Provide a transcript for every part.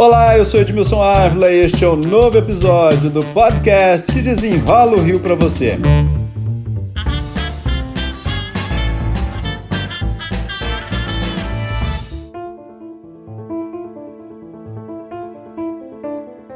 Olá, eu sou Edmilson Ávila e este é o um novo episódio do podcast que desenrola o Rio para você.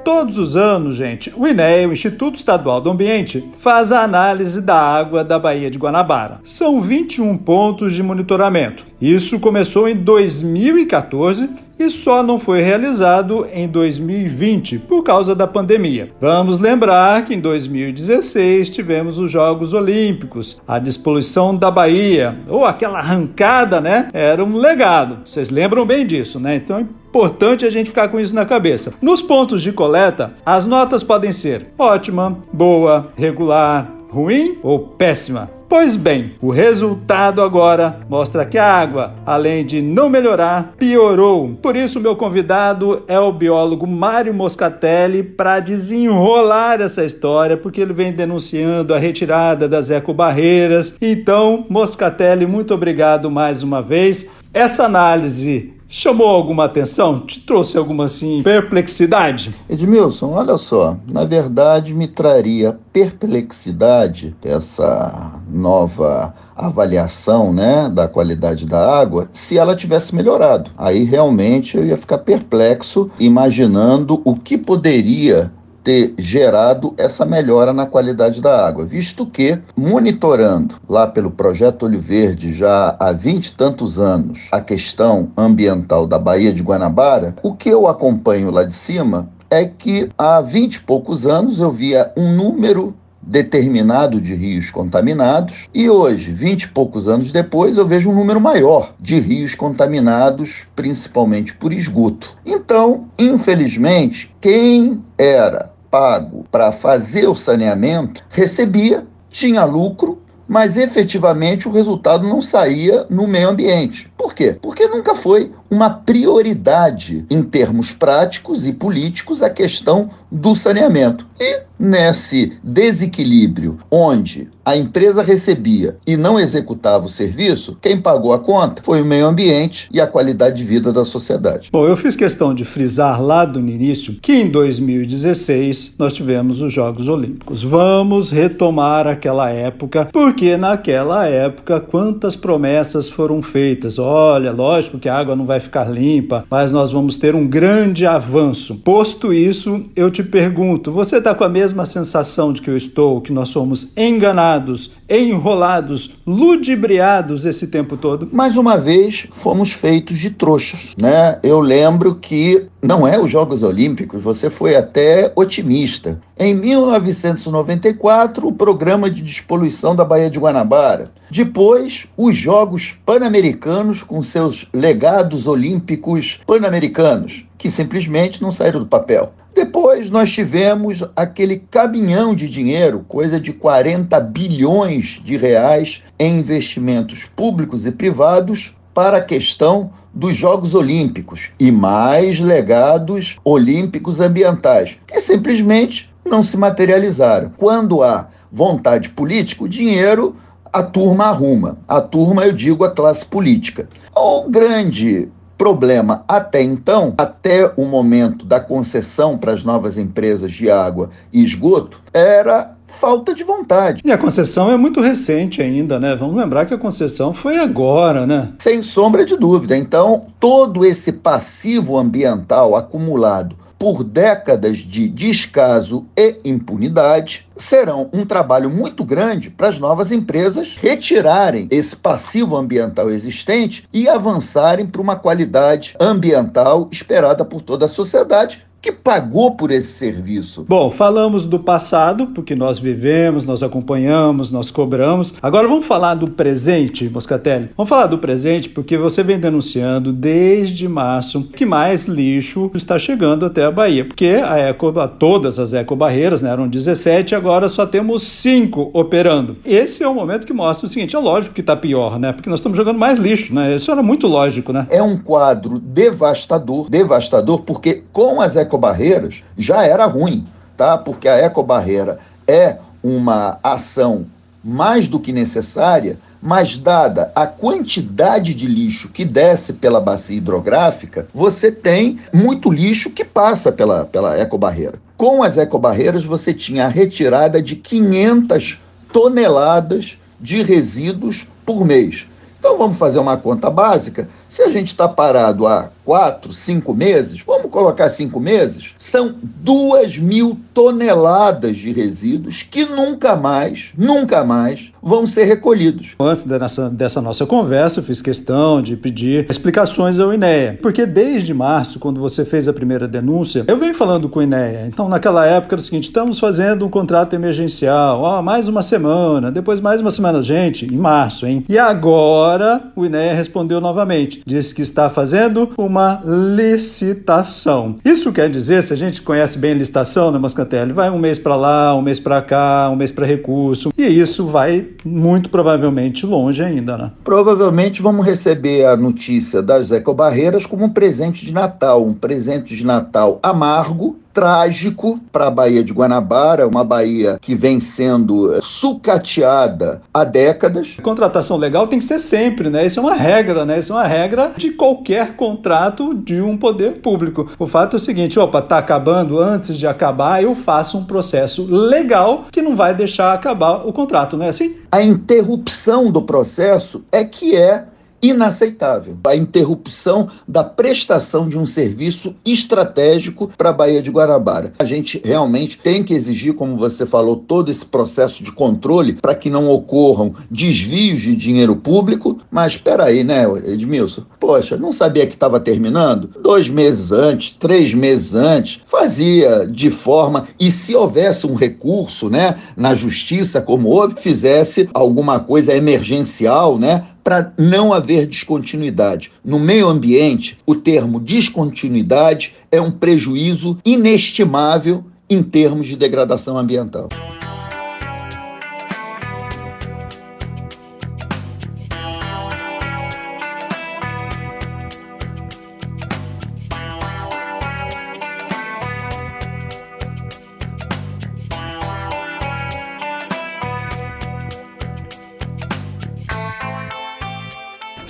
Todos os anos, gente, o INEA, o Instituto Estadual do Ambiente, faz a análise da água da Baía de Guanabara. São 21 pontos de monitoramento. Isso começou em 2014 e só não foi realizado em 2020 por causa da pandemia. Vamos lembrar que em 2016 tivemos os Jogos Olímpicos, a despoluição da Bahia, ou aquela arrancada, né? Era um legado. Vocês lembram bem disso, né? Então é importante a gente ficar com isso na cabeça. Nos pontos de coleta, as notas podem ser ótima, boa, regular, ruim ou péssima. Pois bem, o resultado agora mostra que a água, além de não melhorar, piorou. Por isso, meu convidado é o biólogo Mário Moscatelli para desenrolar essa história, porque ele vem denunciando a retirada das ecobarreiras. Então, Moscatelli, muito obrigado mais uma vez. Essa análise Chamou alguma atenção? Te trouxe alguma assim perplexidade? Edmilson, olha só, na verdade me traria perplexidade essa nova avaliação, né, da qualidade da água, se ela tivesse melhorado. Aí realmente eu ia ficar perplexo imaginando o que poderia ter gerado essa melhora na qualidade da água, visto que, monitorando lá pelo Projeto Olho Verde já há vinte e tantos anos a questão ambiental da Baía de Guanabara, o que eu acompanho lá de cima é que há vinte e poucos anos eu via um número determinado de rios contaminados e hoje, vinte e poucos anos depois, eu vejo um número maior de rios contaminados, principalmente por esgoto. Então, infelizmente, quem era pago para fazer o saneamento recebia, tinha lucro, mas efetivamente o resultado não saía no meio ambiente. Por quê? Porque nunca foi uma prioridade em termos práticos e políticos a questão do saneamento. E nesse desequilíbrio onde a empresa recebia e não executava o serviço, quem pagou a conta foi o meio ambiente e a qualidade de vida da sociedade. Bom, eu fiz questão de frisar lá do início que em 2016 nós tivemos os Jogos Olímpicos. Vamos retomar aquela época, porque naquela época quantas promessas foram feitas. Olha, lógico que a água não vai ficar limpa, mas nós vamos ter um grande avanço. Posto isso, eu te pergunto, você está com a mesma sensação de que eu estou, que nós somos enganados enrolados, ludibriados esse tempo todo? Mais uma vez, fomos feitos de trouxas, né? Eu lembro que não é os Jogos Olímpicos, você foi até otimista. Em 1994, o programa de despoluição da Baía de Guanabara. Depois, os Jogos Pan-Americanos com seus legados olímpicos pan-americanos, que simplesmente não saíram do papel. Depois nós tivemos aquele caminhão de dinheiro, coisa de 40 bilhões de reais em investimentos públicos e privados para a questão dos Jogos Olímpicos e mais legados olímpicos ambientais, que simplesmente não se materializaram. Quando há vontade política, o dinheiro a turma arruma. A turma, eu digo, a classe política. O grande problema até então, até o momento da concessão para as novas empresas de água e esgoto, era falta de vontade. E a concessão é muito recente ainda, né? Vamos lembrar que a concessão foi agora, né? Sem sombra de dúvida. Então, todo esse passivo ambiental acumulado por décadas de descaso e impunidade, serão um trabalho muito grande para as novas empresas retirarem esse passivo ambiental existente e avançarem para uma qualidade ambiental esperada por toda a sociedade, que pagou por esse serviço? Bom, falamos do passado, porque nós vivemos, nós acompanhamos, nós cobramos. Agora vamos falar do presente, Moscatelli. Vamos falar do presente porque você vem denunciando desde março que mais lixo está chegando até a Bahia. Porque a eco, todas as ecobarreiras, né, eram 17, agora só temos 5 operando. Esse é o momento que mostra o seguinte: é lógico que está pior, né? Porque nós estamos jogando mais lixo, né? Isso era muito lógico, né? É um quadro devastador, devastador, porque com as ecobarreiras ecobarreiras já era ruim, tá? Porque a ecobarreira é uma ação mais do que necessária, mas dada a quantidade de lixo que desce pela bacia hidrográfica, você tem muito lixo que passa pela, pela ecobarreira. Com as ecobarreiras, você tinha a retirada de 500 toneladas de resíduos por mês. Então vamos fazer uma conta básica. Se a gente está parado há quatro, cinco meses, vamos colocar cinco meses, são duas mil toneladas de resíduos que nunca mais, nunca mais vão ser recolhidos. Antes dessa, dessa nossa conversa, eu fiz questão de pedir explicações ao INEA, porque desde março, quando você fez a primeira denúncia, eu venho falando com o INEA. Então, naquela época era o seguinte: estamos fazendo um contrato emergencial, ó, mais uma semana, depois mais uma semana, gente, em março, hein? E agora o INEA respondeu novamente, disse que está fazendo uma licitação. Isso quer dizer, se a gente conhece bem licitação, né, Mascantelli, vai um mês para lá, um mês para cá, um mês para recurso, e isso vai muito provavelmente longe ainda, né? Provavelmente vamos receber a notícia das ecobarreiras como um presente de Natal, um presente de Natal amargo, trágico para a Baía de Guanabara, uma Baía que vem sendo sucateada há décadas. Contratação legal tem que ser sempre, né? Isso é uma regra, né? Isso é uma regra de qualquer contrato de um poder público. O fato é o seguinte, opa, tá acabando, antes de acabar, eu faço um processo legal que não vai deixar acabar o contrato, não é assim? A interrupção do processo é que é inaceitável. A interrupção da prestação de um serviço estratégico para a Baía de Guarabara. A gente realmente tem que exigir, como você falou, todo esse processo de controle para que não ocorram desvios de dinheiro público. Mas espera aí, né, Edmilson? Poxa, não sabia que estava terminando? Dois meses antes, três meses antes, fazia de forma e se houvesse um recurso, né, na justiça como houve, fizesse alguma coisa emergencial, né, para não haver descontinuidade. No meio ambiente, o termo descontinuidade é um prejuízo inestimável em termos de degradação ambiental.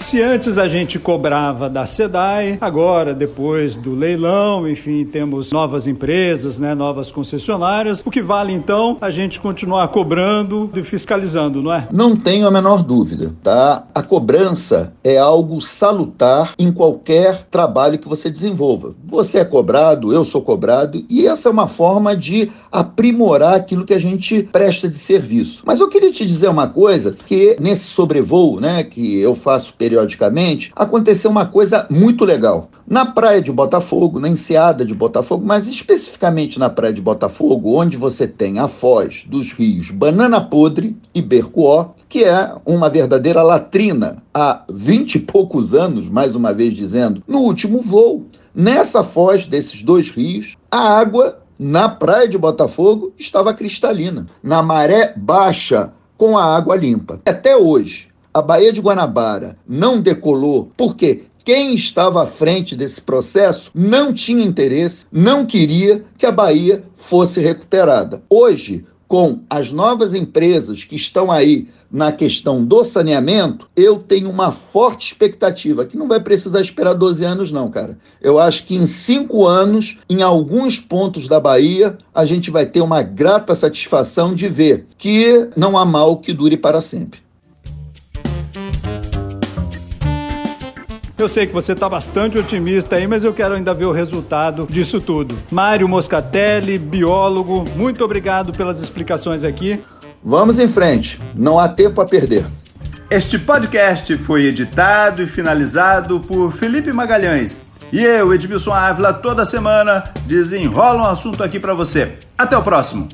Se antes a gente cobrava da SEDAI, agora, depois do leilão, enfim, temos novas empresas, né, novas concessionárias. O que vale, então, a gente continuar cobrando e fiscalizando, não é? Não tenho a menor dúvida, tá? A cobrança é algo salutar em qualquer trabalho que você desenvolva. Você é cobrado, eu sou cobrado, e essa é uma forma de aprimorar aquilo que a gente presta de serviço. Mas eu queria te dizer uma coisa, que nesse sobrevoo, né, que eu faço periodicamente, periodicamente, aconteceu uma coisa muito legal. Na praia de Botafogo, na enseada de Botafogo, mas especificamente na praia de Botafogo, onde você tem a foz dos rios Banana Podre e Bercoó, que é uma verdadeira latrina há vinte e poucos anos, mais uma vez dizendo, no último voo, nessa foz desses dois rios, a água na praia de Botafogo estava cristalina, na maré baixa com a água limpa. Até hoje, a Baía de Guanabara não decolou porque quem estava à frente desse processo não tinha interesse, não queria que a Bahia fosse recuperada. Hoje, com as novas empresas que estão aí na questão do saneamento, eu tenho uma forte expectativa que não vai precisar esperar 12 anos, não, cara. Eu acho que em cinco anos, em alguns pontos da Bahia, a gente vai ter uma grata satisfação de ver que não há mal que dure para sempre. Eu sei que você está bastante otimista aí, mas eu quero ainda ver o resultado disso tudo. Mário Moscatelli, biólogo, muito obrigado pelas explicações aqui. Vamos em frente, não há tempo a perder. Este podcast foi editado e finalizado por Felipe Magalhães. E eu, Edmilson Ávila, toda semana desenrola um assunto aqui para você. Até o próximo!